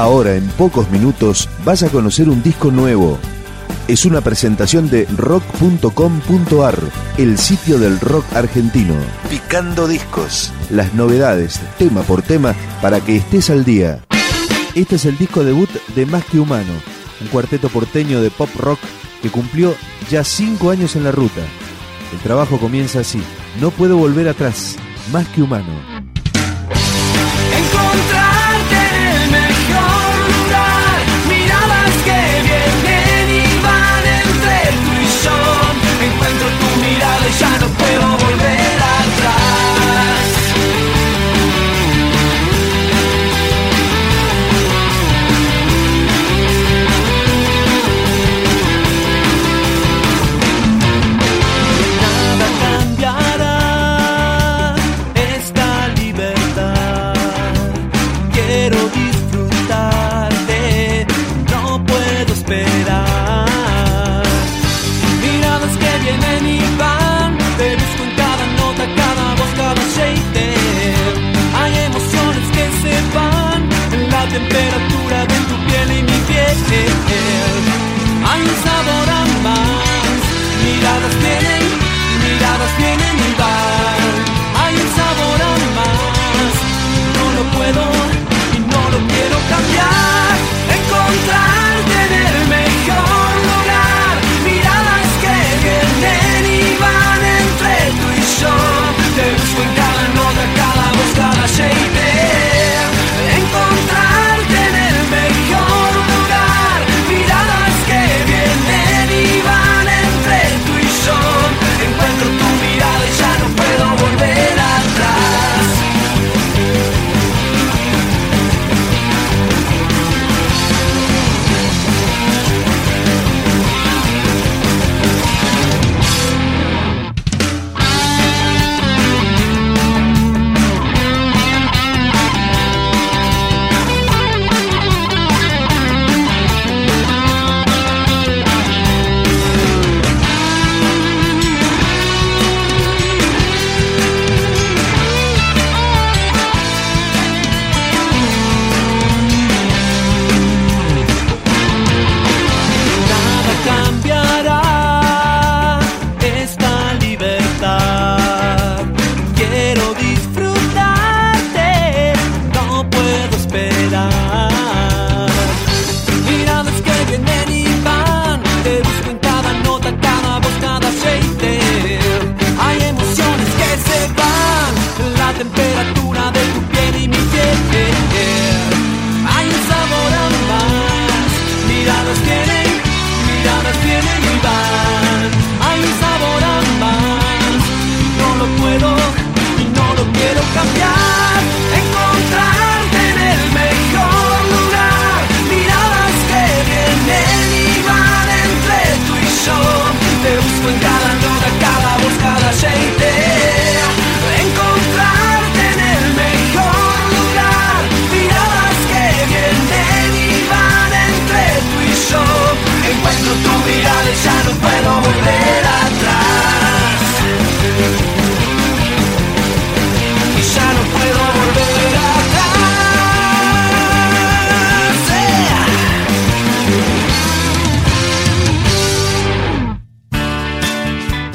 Ahora, en pocos minutos, vas a conocer un disco nuevo. Es una presentación de rock.com.ar, el sitio del rock argentino. Picando discos. Las novedades, tema por tema, para que estés al día. Este es el disco debut de Más que Humano, un cuarteto porteño de pop rock que cumplió ya cinco años en la ruta. El trabajo comienza así. No puedo volver atrás. Más que humano. Encontrar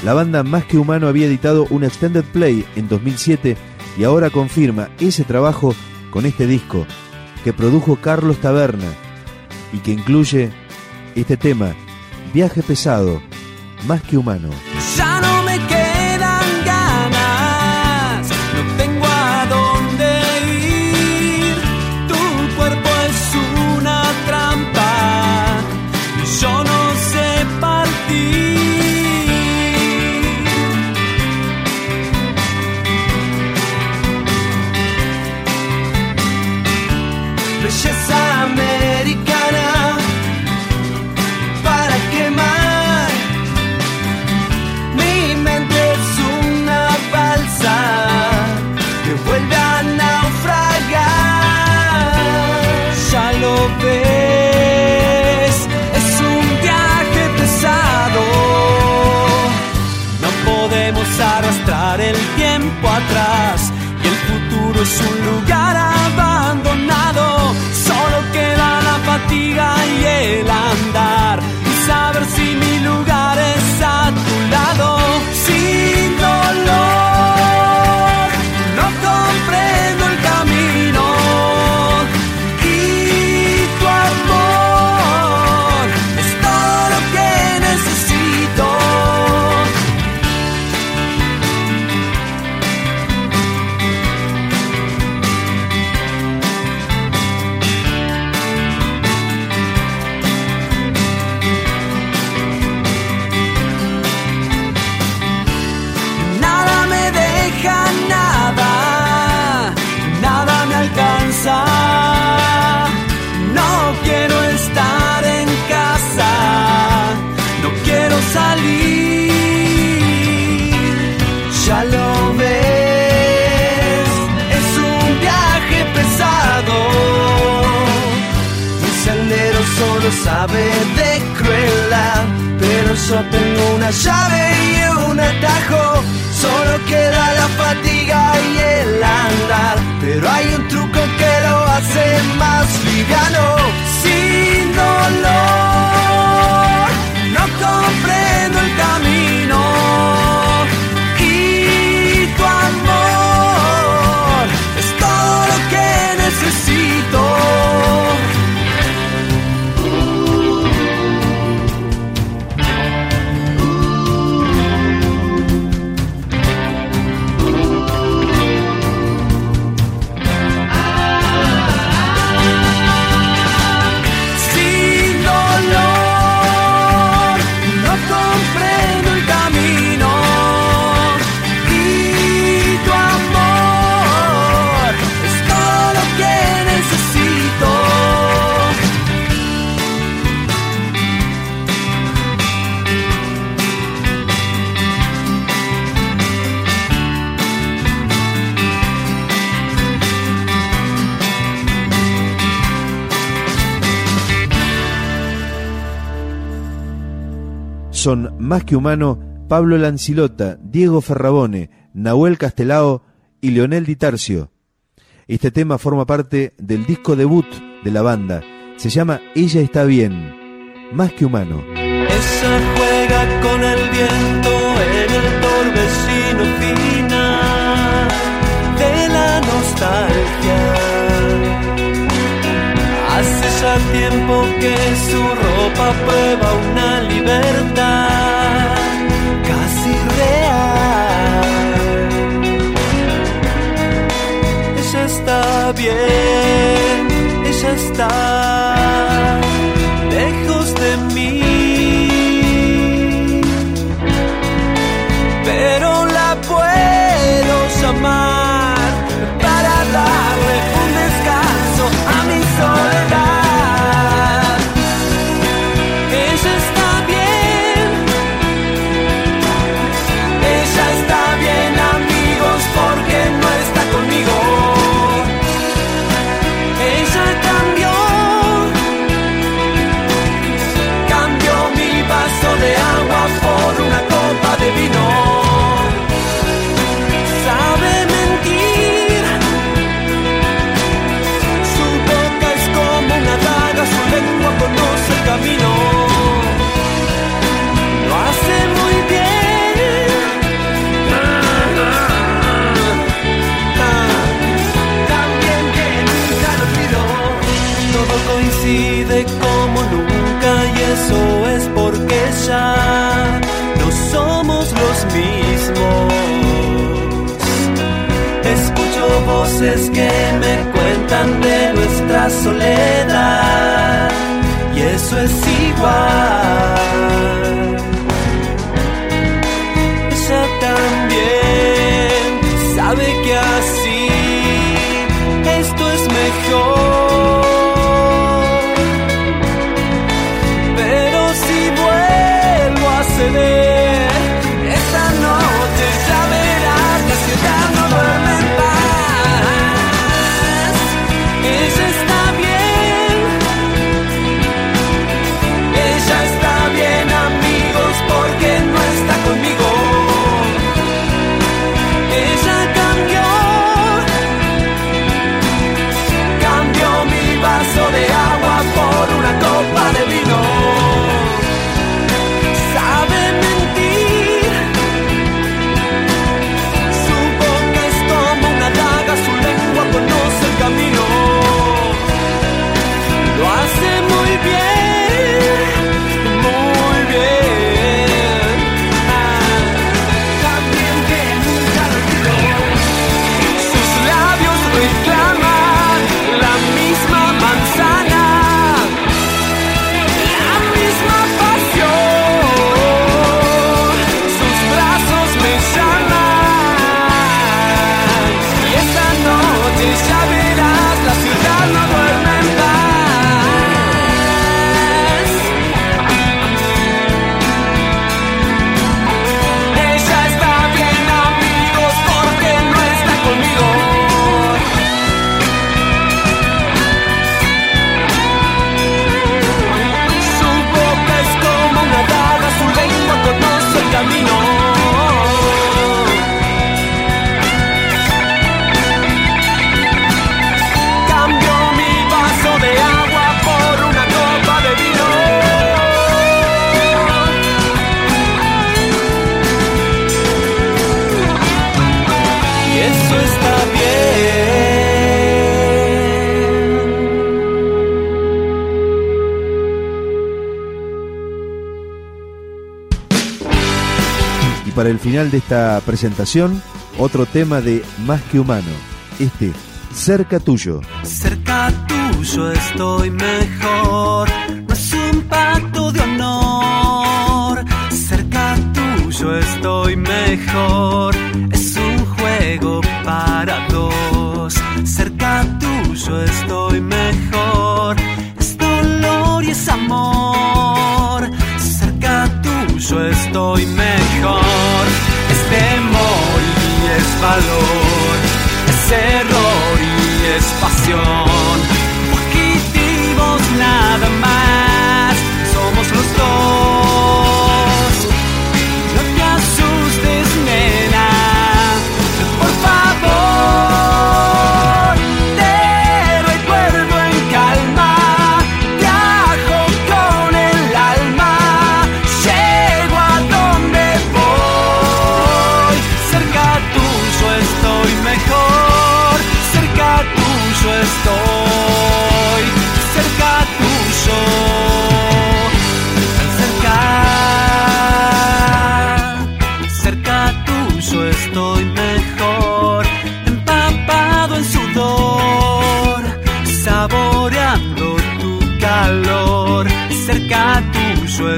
La banda Más que Humano había editado un extended play en 2007 y ahora confirma ese trabajo con este disco que produjo Carlos Taberna y que incluye este tema, Viaje Pesado, Más que Humano. Es un viaje pesado. No podemos arrastrar el tiempo atrás. Y el futuro es un lugar abandonado. Solo queda la fatiga y el andar. Y saber si me sabe de pero yo tengo una llave y un atajo. Solo queda la fatiga y el andar, pero hay un truco que lo hace más liviano. Son más que humano Pablo Lancilota, Diego Ferrabone, Nahuel Castelao y Leonel Di Tarcio. Este tema forma parte del disco debut de la banda. Se llama Ella está bien, más que humano. Que su ropa prueba una libertad casi real. Ella está bien, ella está no somos los mismos. Escucho voces que me cuentan de nuestra soledad y eso es igual. para el final de esta presentación, otro tema de Más que Humano. Este, Cerca Tuyo. Cerca tuyo estoy mejor. No es un pacto de honor. Cerca tuyo estoy mejor. Es un juego para es error y es pasión.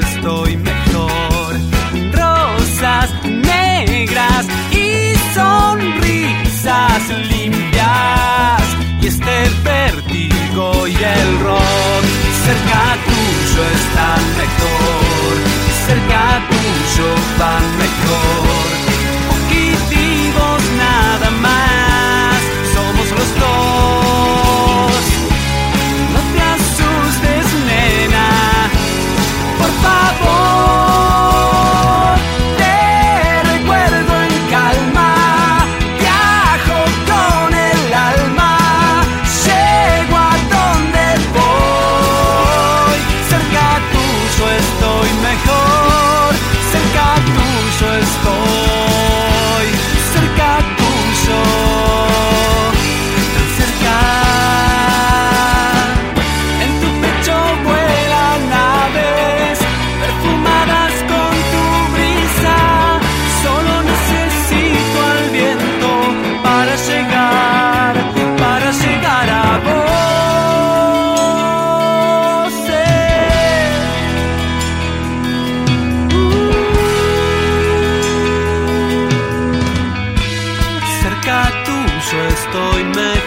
estoy mejor. Rosas negras y sonrisas limpias. Y este vértigo y el rock cerca tuyo están mejor. Cerca tuyo van mejor. estoy mejor.